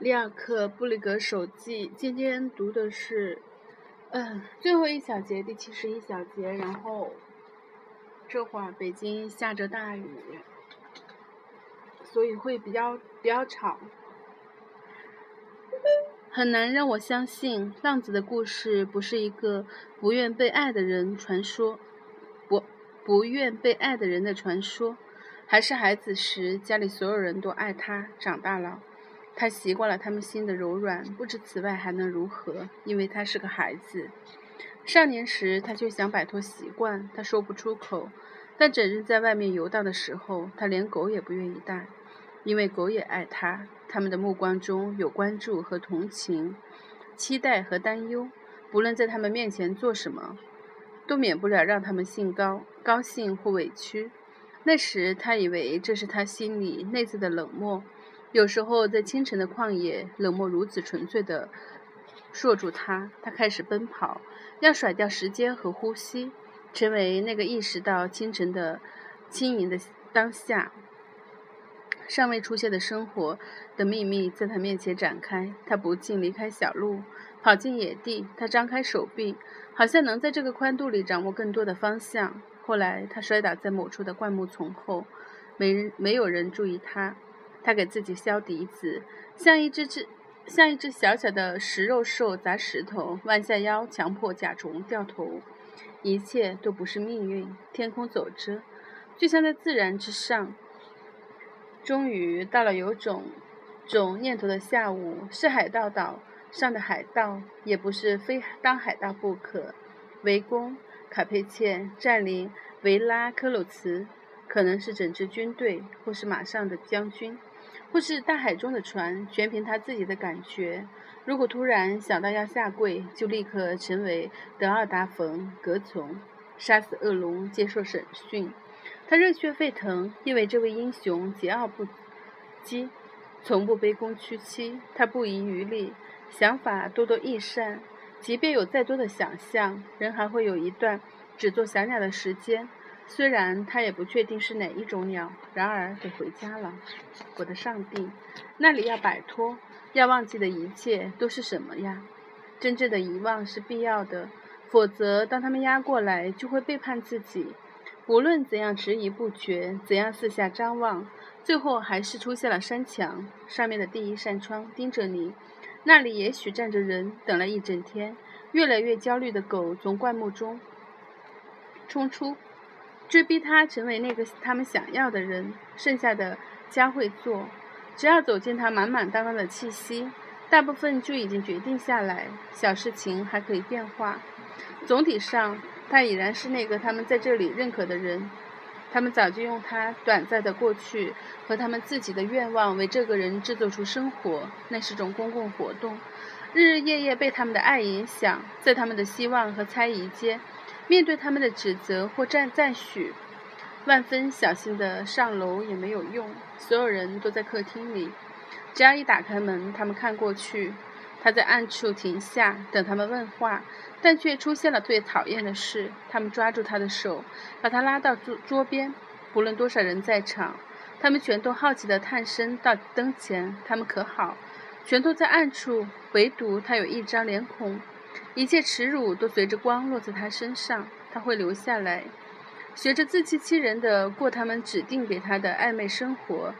里尔克布里格手记，今天读的是，嗯，最后一小节，第七十一小节。然后这会儿北京下着大雨，所以会比较比较吵。很难让我相信，浪子的故事不是一个不愿被爱的人传说，不不愿被爱的人的传说，还是孩子时家里所有人都爱他，长大了。他习惯了他们心的柔软，不知此外还能如何，因为他是个孩子。少年时，他却想摆脱习惯，他说不出口。但整日在外面游荡的时候，他连狗也不愿意带，因为狗也爱他。他们的目光中有关注和同情，期待和担忧。不论在他们面前做什么，都免不了让他们兴高、高兴或委屈。那时，他以为这是他心里内在的冷漠。有时候，在清晨的旷野，冷漠如此纯粹地锁住他。他开始奔跑，要甩掉时间和呼吸，成为那个意识到清晨的轻盈的当下。尚未出现的生活的秘密在他面前展开。他不禁离开小路，跑进野地。他张开手臂，好像能在这个宽度里掌握更多的方向。后来，他摔倒在某处的灌木丛后，没人，没有人注意他。他给自己削笛子，像一只只像一只小小的食肉兽砸石头，弯下腰，强迫甲虫掉头。一切都不是命运，天空走着，就像在自然之上。终于到了有种种念头的下午，是海盗岛上的海盗，也不是非当海盗不可。围攻卡佩切，占领维拉科鲁茨，可能是整支军队，或是马上的将军。或是大海中的船，全凭他自己的感觉。如果突然想到要下跪，就立刻成为德奥达冯·格从，杀死恶龙，接受审讯。他热血沸腾，因为这位英雄桀骜不羁，从不卑躬屈膝。他不遗余力，想法多多益善。即便有再多的想象，人还会有一段只做小鸟的时间。虽然他也不确定是哪一种鸟，然而得回家了。我的上帝，那里要摆脱、要忘记的一切都是什么呀？真正的遗忘是必要的，否则当他们压过来，就会背叛自己。无论怎样迟疑不决，怎样四下张望，最后还是出现了山墙上面的第一扇窗盯着你。那里也许站着人，等了一整天。越来越焦虑的狗从灌木中冲出。追逼他成为那个他们想要的人，剩下的将会做。只要走进他满满当当的气息，大部分就已经决定下来。小事情还可以变化。总体上，他已然是那个他们在这里认可的人。他们早就用他短暂的过去和他们自己的愿望为这个人制作出生活。那是种公共活动，日日夜夜被他们的爱影响，在他们的希望和猜疑间。面对他们的指责或赞赞许，万分小心的上楼也没有用。所有人都在客厅里，只要一打开门，他们看过去。他在暗处停下，等他们问话，但却出现了最讨厌的事：他们抓住他的手，把他拉到桌桌边。不论多少人在场，他们全都好奇地探身到灯前。他们可好？全都在暗处，唯独他有一张脸孔。一切耻辱都随着光落在他身上，他会留下来，学着自欺欺人的过他们指定给他的暧昧生活，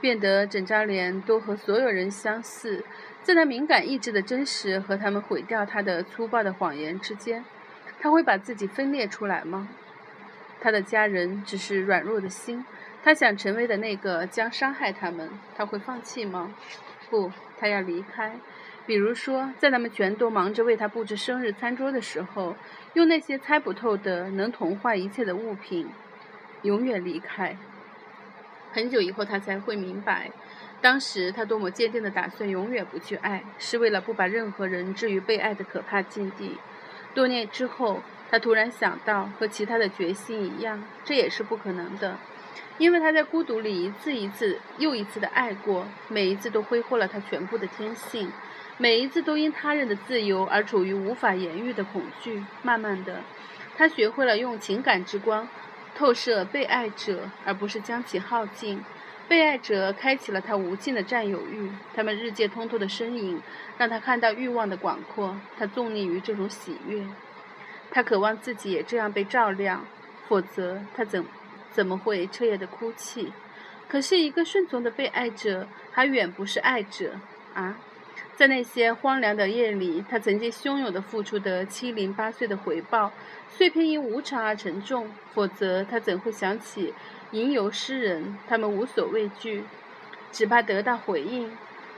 变得整张脸都和所有人相似。在他敏感意志的真实和他们毁掉他的粗暴的谎言之间，他会把自己分裂出来吗？他的家人只是软弱的心，他想成为的那个将伤害他们。他会放弃吗？不，他要离开。比如说，在他们全都忙着为他布置生日餐桌的时候，用那些猜不透的、能同化一切的物品，永远离开。很久以后，他才会明白，当时他多么坚定的打算永远不去爱，是为了不把任何人置于被爱的可怕境地。多年之后，他突然想到，和其他的决心一样，这也是不可能的，因为他在孤独里一次一次又一次的爱过，每一次都挥霍了他全部的天性。每一次都因他人的自由而处于无法言喻的恐惧。慢慢的，他学会了用情感之光透射被爱者，而不是将其耗尽。被爱者开启了他无尽的占有欲，他们日渐通透的身影让他看到欲望的广阔。他纵溺于这种喜悦，他渴望自己也这样被照亮，否则他怎怎么会彻夜的哭泣？可是，一个顺从的被爱者还远不是爱者啊！在那些荒凉的夜里，他曾经汹涌的付出的七零八碎的回报，碎片因无常而沉重，否则他怎会想起？吟游诗人，他们无所畏惧，只怕得到回应。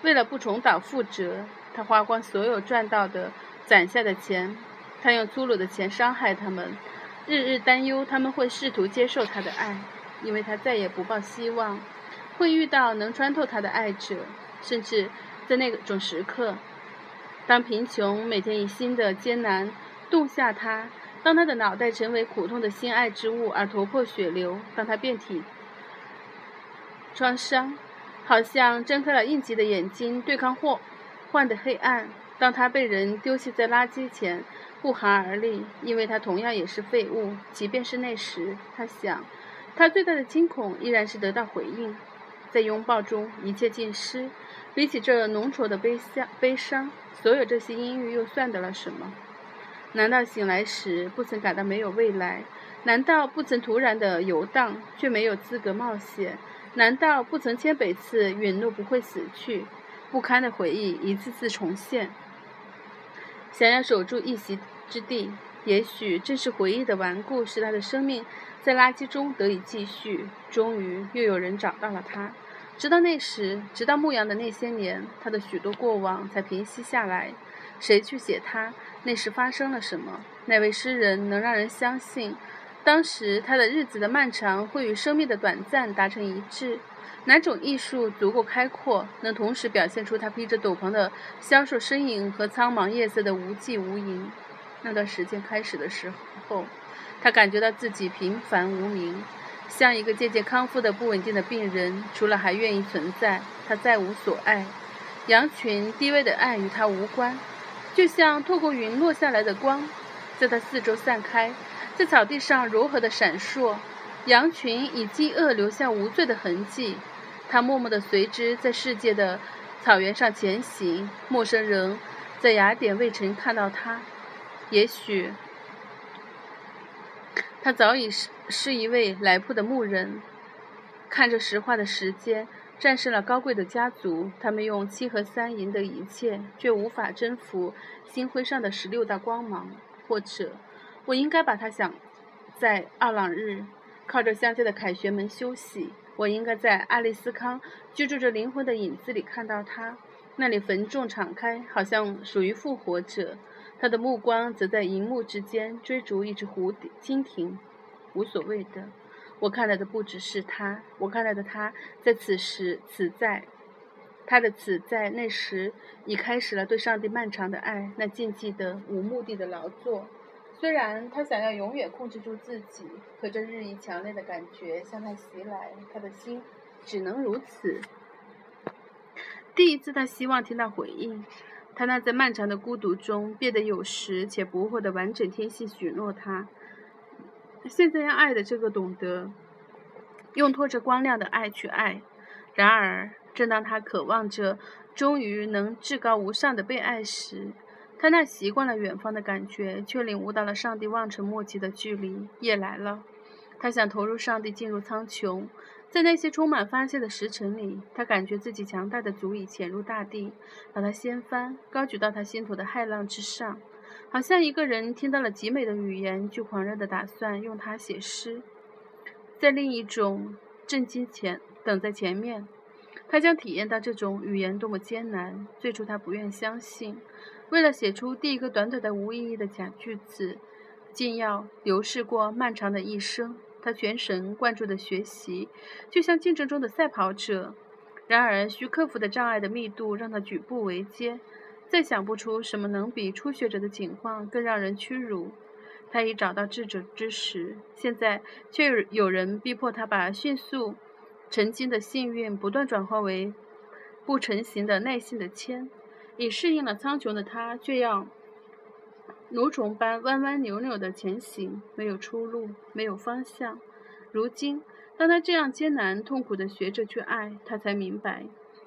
为了不重蹈覆辙，他花光所有赚到的、攒下的钱。他用粗鲁的钱伤害他们，日日担忧他们会试图接受他的爱，因为他再也不抱希望会遇到能穿透他的爱者。甚至在那种时刻，当贫穷每天以新的艰难冻下他。当他的脑袋成为苦痛的心爱之物而头破血流，当他遍体创伤，好像睁开了应急的眼睛对抗祸患的黑暗，当他被人丢弃在垃圾前不寒而栗，因为他同样也是废物。即便是那时，他想，他最大的惊恐依然是得到回应，在拥抱中一切尽失。比起这浓稠的悲伤，悲伤，所有这些阴郁又算得了什么？难道醒来时不曾感到没有未来？难道不曾突然的游荡，却没有资格冒险？难道不曾千百次允诺不会死去？不堪的回忆一次次重现。想要守住一席之地，也许正是回忆的顽固，使他的生命在垃圾中得以继续。终于，又有人找到了他。直到那时，直到牧羊的那些年，他的许多过往才平息下来。谁去写他？那时发生了什么？那位诗人能让人相信，当时他的日子的漫长会与生命的短暂达成一致？哪种艺术足够开阔，能同时表现出他披着斗篷的消瘦身影和苍茫夜色的无际无垠？那段时间开始的时候，他感觉到自己平凡无名，像一个渐渐康复的不稳定的病人。除了还愿意存在，他再无所爱。羊群低微的爱与他无关。就像透过云落下来的光，在他四周散开，在草地上柔和的闪烁。羊群以饥饿留下无罪的痕迹，他默默地随之在世界的草原上前行。陌生人在雅典未曾看到他，也许他早已是是一位来铺的牧人，看着石化的时间。战胜了高贵的家族，他们用七和三赢得一切，却无法征服星辉上的十六道光芒。或者，我应该把他想在奥朗日，靠着乡间的凯旋门休息。我应该在爱丽斯康居住着灵魂的影子里看到他，那里坟冢敞开，好像属于复活者。他的目光则在银幕之间追逐一只蝴蝶蜻蜓，无所谓的。我看到的不只是他，我看到的他在此时此在，他的此在那时已开始了对上帝漫长的爱，那禁忌的无目的的劳作。虽然他想要永远控制住自己，可这日益强烈的感觉向他袭来，他的心只能如此。第一次，他希望听到回应，他那在漫长的孤独中变得有时且不惑的完整天性许诺他。现在要爱的这个懂得用托着光亮的爱去爱，然而正当他渴望着终于能至高无上的被爱时，他那习惯了远方的感觉却领悟到了上帝望尘莫及的距离。夜来了，他想投入上帝，进入苍穹，在那些充满发泄的时辰里，他感觉自己强大的足以潜入大地，把它掀翻，高举到他心头的骇浪之上。好像一个人听到了极美的语言，就狂热地打算用它写诗。在另一种震惊前等在前面，他将体验到这种语言多么艰难。最初他不愿相信，为了写出第一个短短的无意义的假句子，竟要流逝过漫长的一生。他全神贯注地学习，就像竞争中的赛跑者。然而，需克服的障碍的密度让他举步维艰。再想不出什么能比初学者的情况更让人屈辱。他已找到智者之时，现在却有人逼迫他把迅速成精的幸运不断转化为不成形的耐性的铅。已适应了苍穹的他，却要蠕虫般弯弯扭扭地前行，没有出路，没有方向。如今，当他这样艰难痛苦地学着去爱，他才明白，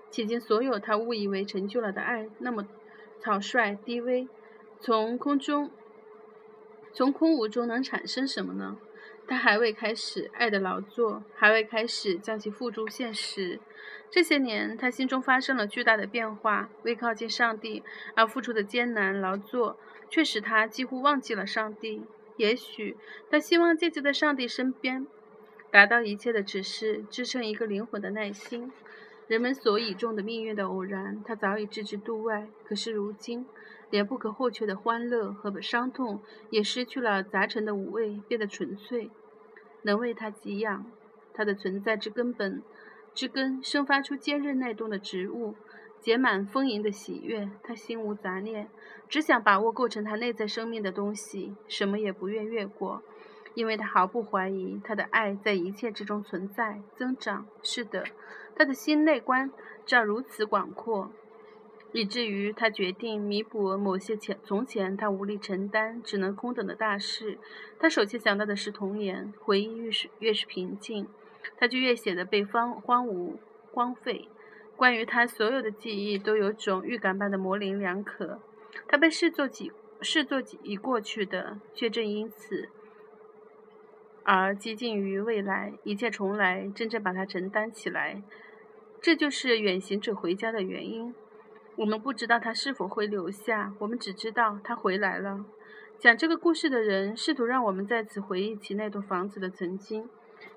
迄今所有他误以为成就了的爱，那么草率低微，从空中，从空无中能产生什么呢？他还未开始爱的劳作，还未开始将其付诸现实。这些年，他心中发生了巨大的变化。为靠近上帝而付出的艰难劳作，却使他几乎忘记了上帝。也许他希望借借在上帝身边，达到一切的指示，支撑一个灵魂的耐心。人们所倚重的命运的偶然，他早已置之度外。可是如今，连不可或缺的欢乐和伤痛也失去了杂陈的五味，变得纯粹，能为他给养。他的存在之根本之根，生发出坚韧耐冻的植物，结满丰盈的喜悦。他心无杂念，只想把握构成他内在生命的东西，什么也不愿越过，因为他毫不怀疑他的爱在一切之中存在、增长。是的，他的心内观照如此广阔。以至于他决定弥补某些前从前他无力承担、只能空等的大事。他首先想到的是童年，回忆越是越是平静，他就越显得被荒荒芜、荒废。关于他所有的记忆，都有种预感般的模棱两可。他被视作几视作已过去的，却正因此而接近于未来。一切重来，真正把它承担起来，这就是远行者回家的原因。我们不知道他是否会留下，我们只知道他回来了。讲这个故事的人试图让我们再次回忆起那栋房子的曾经，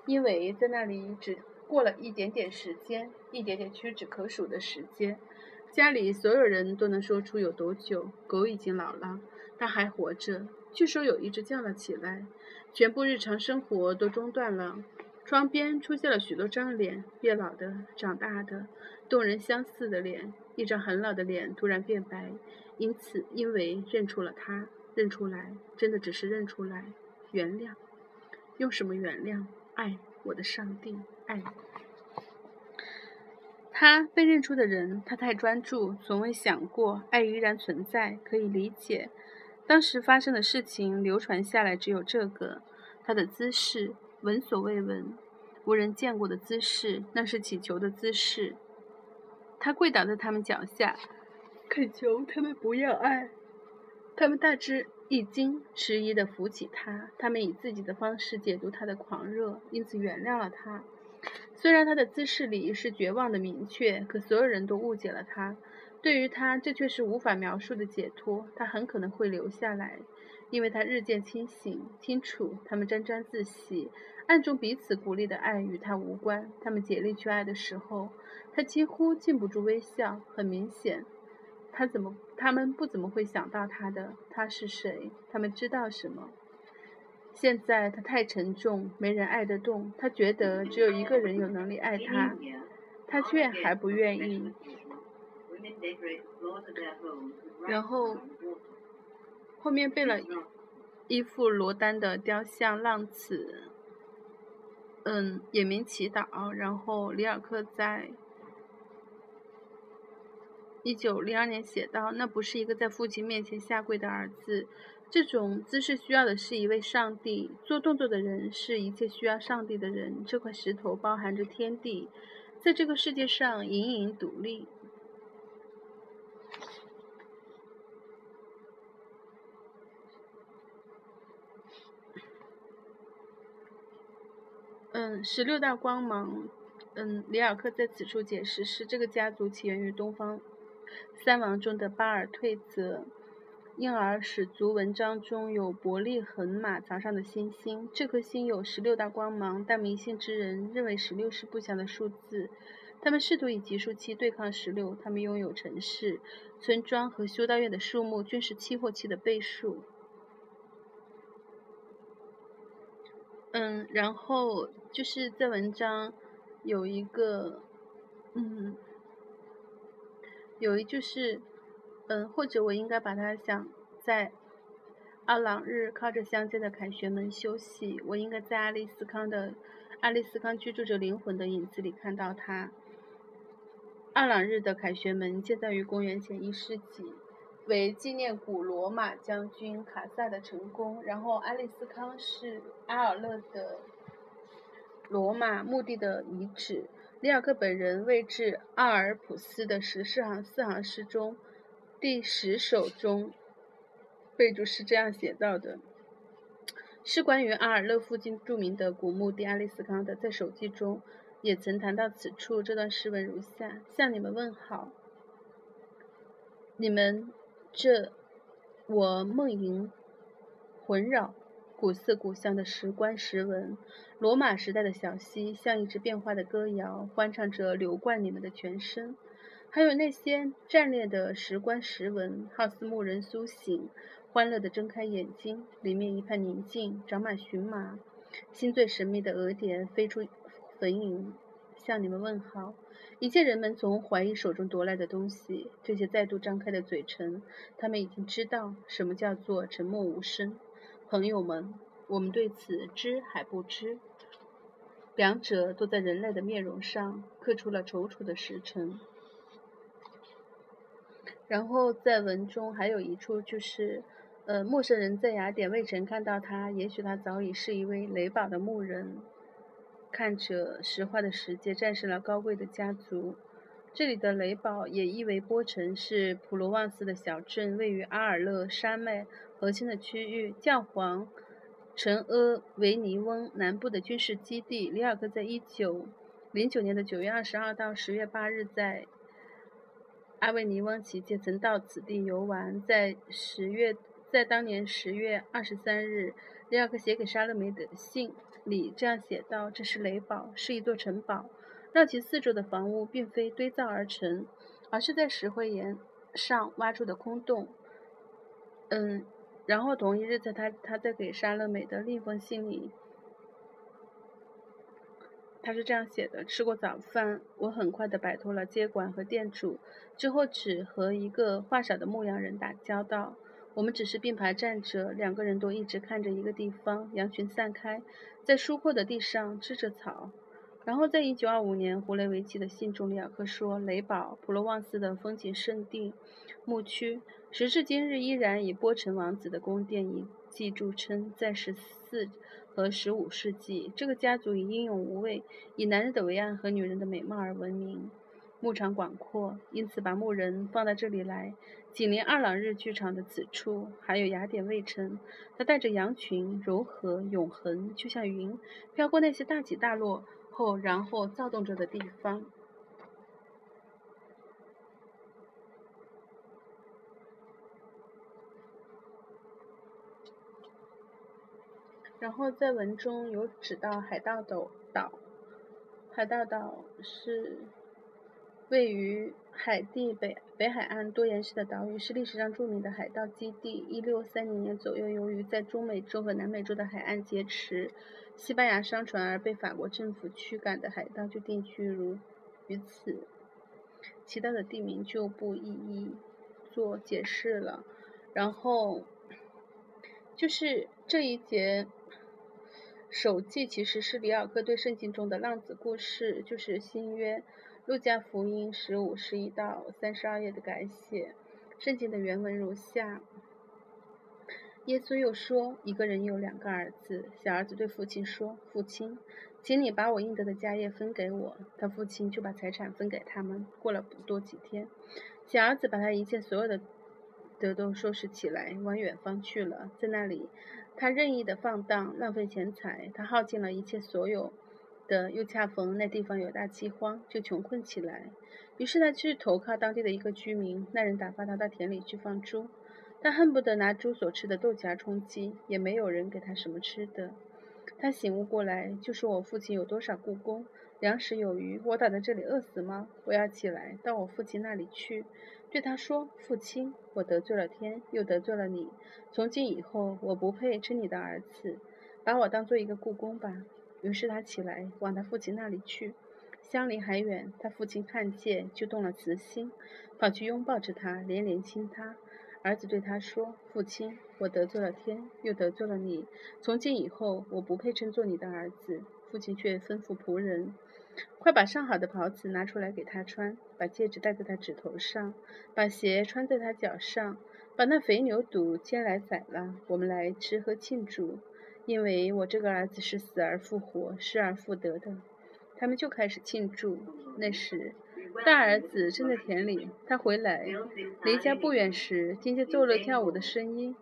因为在那里只过了一点点时间，一点点屈指可数的时间。家里所有人都能说出有多久。狗已经老了，它还活着。据说有一只叫了起来，全部日常生活都中断了。窗边出现了许多张脸，变老的、长大的、动人相似的脸。一张很老的脸突然变白，因此因为认出了他，认出来，真的只是认出来。原谅，用什么原谅？爱，我的上帝，爱。他被认出的人，他太专注，从未想过爱依然存在，可以理解。当时发生的事情流传下来，只有这个：他的姿势，闻所未闻、无人见过的姿势，那是乞求的姿势。他跪倒在他们脚下，恳求他们不要爱。他们大吃一惊，迟疑地扶起他。他们以自己的方式解读他的狂热，因此原谅了他。虽然他的姿势里是绝望的明确，可所有人都误解了他。对于他，这却是无法描述的解脱。他很可能会留下来，因为他日渐清醒、清楚。他们沾沾自喜，暗中彼此鼓励的爱与他无关。他们竭力去爱的时候。他几乎禁不住微笑。很明显，他怎么他们不怎么会想到他的？他是谁？他们知道什么？现在他太沉重，没人爱得动。他觉得只有一个人有能力爱他，他却还不愿意。然后后面背了一副罗丹的雕像《浪子》，嗯，也名祈祷。然后里尔克在。一九零二年写道：“那不是一个在父亲面前下跪的儿子，这种姿势需要的是一位上帝。做动作的人是一切需要上帝的人。这块石头包含着天地，在这个世界上隐隐独立。”嗯，十六大光芒。嗯，里尔克在此处解释是这个家族起源于东方。三王中的巴尔退则，因而使族文章中有伯利恒马槽上的星星。这颗星有十六大光芒，但迷信之人认为十六是不祥的数字。他们试图以计数器对抗十六。他们拥有城市、村庄和修道院的数目均是七或七的倍数。嗯，然后就是在文章有一个，嗯。有一句是，嗯，或者我应该把它想在阿朗日靠着乡间的凯旋门休息。我应该在阿丽斯康的阿丽斯康居住着灵魂的影子里看到它。阿朗日的凯旋门建造于公元前一世纪，为纪念古罗马将军卡萨的成功。然后阿丽斯康是阿尔勒的罗马墓地的遗址。里尔克本人为致阿尔普斯的十四行四行诗中第十首中备注是这样写到的：是关于阿尔勒附近著名的古墓地阿利斯康的。在手记中也曾谈到此处。这段诗文如下：向你们问好，你们这我梦萦魂绕。古色古香的石棺石纹，罗马时代的小溪像一支变化的歌谣，欢唱着流贯你们的全身。还有那些战列的石棺石纹，好似牧人苏醒，欢乐地睁开眼睛，里面一派宁静，长满荨麻。心最神秘的额点飞出粉影，向你们问好。一切人们从怀疑手中夺来的东西，这些再度张开的嘴唇，他们已经知道什么叫做沉默无声。朋友们，我们对此知还不知？两者都在人类的面容上刻出了楚楚的时辰。然后在文中还有一处，就是呃，陌生人在雅典未曾看到他，也许他早已是一位雷堡的牧人，看着石化的石阶，战胜了高贵的家族。这里的雷堡也意为波城，是普罗旺斯的小镇，位于阿尔勒山脉核心的区域。教皇陈阿维尼翁南部的军事基地。里尔克在一九零九年的九月二十二到十月八日，在阿维尼翁期间曾到此地游玩。在十月，在当年十月二十三日，里尔克写给沙勒梅的信里这样写道：“这是雷堡，是一座城堡。”绕其四周的房屋并非堆造而成，而是在石灰岩上挖出的空洞。嗯，然后同一日，在他他在给莎乐美的另一封信里，他是这样写的：吃过早饭，我很快的摆脱了接管和店主，之后只和一个话少的牧羊人打交道。我们只是并排站着，两个人都一直看着一个地方。羊群散开，在疏阔的地上吃着草。然后，在一九二五年，胡雷维奇的信中，里尔克说：“雷堡，普罗旺斯的风景胜地，牧区，时至今日依然以波城王子的宫殿遗迹著称。在十四和十五世纪，这个家族以英勇无畏、以男人的伟岸和女人的美貌而闻名。牧场广阔，因此把牧人放到这里来。紧邻二朗日剧场的此处，还有雅典卫城。他带着羊群，柔和永恒，就像云，飘过那些大起大落。”后，然后躁动着的地方。然后在文中有指到海盗岛岛，海盗岛是位于海地北北海岸多岩石的岛屿，是历史上著名的海盗基地。一六三零年左右，由于在中美洲和南美洲的海岸劫持。西班牙商船而被法国政府驱赶的海盗就定居如于此，其他的地名就不一一做解释了。然后就是这一节手记其实是里尔克对圣经中的浪子故事，就是新约路加福音十五十一到三十二页的改写。圣经的原文如下。耶稣又说：“一个人有两个儿子，小儿子对父亲说：‘父亲，请你把我应得的家业分给我。’他父亲就把财产分给他们。过了不多几天，小儿子把他一切所有的得都收拾起来，往远方去了。在那里，他任意的放荡，浪费钱财。他耗尽了一切所有的，又恰逢那地方有大饥荒，就穷困起来。于是他去投靠当地的一个居民，那人打发他到田里去放猪。”他恨不得拿猪所吃的豆荚充饥，也没有人给他什么吃的。他醒悟过来，就说：“我父亲有多少故宫，粮食有余，我倒在这里饿死吗？我要起来到我父亲那里去，对他说：‘父亲，我得罪了天，又得罪了你。从今以后，我不配称你的儿子，把我当做一个故宫吧。’于是他起来往他父亲那里去。相离还远，他父亲看见就动了慈心，跑去拥抱着他，连连亲他。儿子对他说：“父亲，我得罪了天，又得罪了你。从今以后，我不配称作你的儿子。”父亲却吩咐仆人：“快把上好的袍子拿出来给他穿，把戒指戴在他指头上，把鞋穿在他脚上，把那肥牛肚牵来宰了，我们来吃喝庆祝。”因为我这个儿子是死而复活、失而复得的。他们就开始庆祝。那时，大儿子正在田里，他回来，离家不远时，听见奏乐跳舞的声音，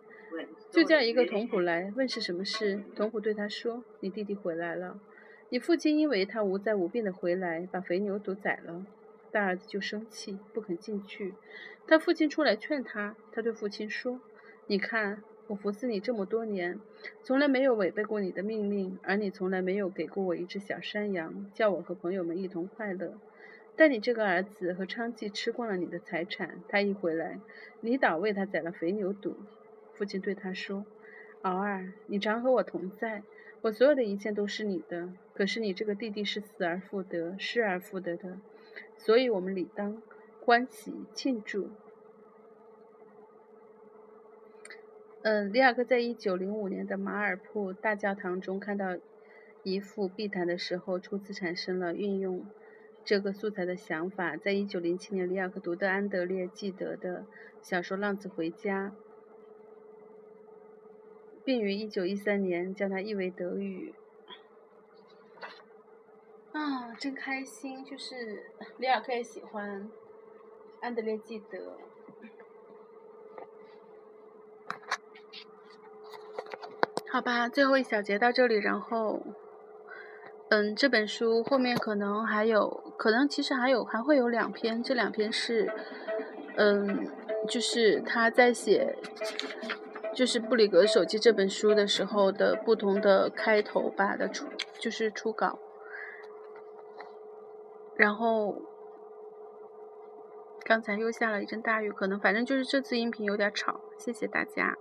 就叫一个童仆来问是什么事。童仆对他说：“你弟弟回来了，你父亲因为他无灾无病的回来，把肥牛都宰了。”大儿子就生气，不肯进去。他父亲出来劝他，他对父亲说：“你看。”我服侍你这么多年，从来没有违背过你的命令，而你从来没有给过我一只小山羊，叫我和朋友们一同快乐。但你这个儿子和娼妓吃光了你的财产，他一回来，你倒为他宰了肥牛犊。父亲对他说：“敖儿，你常和我同在，我所有的一切都是你的。可是你这个弟弟是死而复得、失而复得的，所以我们理当欢喜庆祝。”嗯，里尔克在一九零五年的马尔铺大教堂中看到一幅壁毯的时候，初次产生了运用这个素材的想法。在一九零七年，里尔克读的安德烈·纪德的小说《浪子回家》，并于一九一三年将它译为德语。啊，真开心！就是里尔克也喜欢安德烈·纪德。好吧，最后一小节到这里，然后，嗯，这本书后面可能还有，可能其实还有，还会有两篇，这两篇是，嗯，就是他在写，就是布里格手机这本书的时候的不同的开头吧的初，就是初稿，然后，刚才又下了一阵大雨，可能反正就是这次音频有点吵，谢谢大家。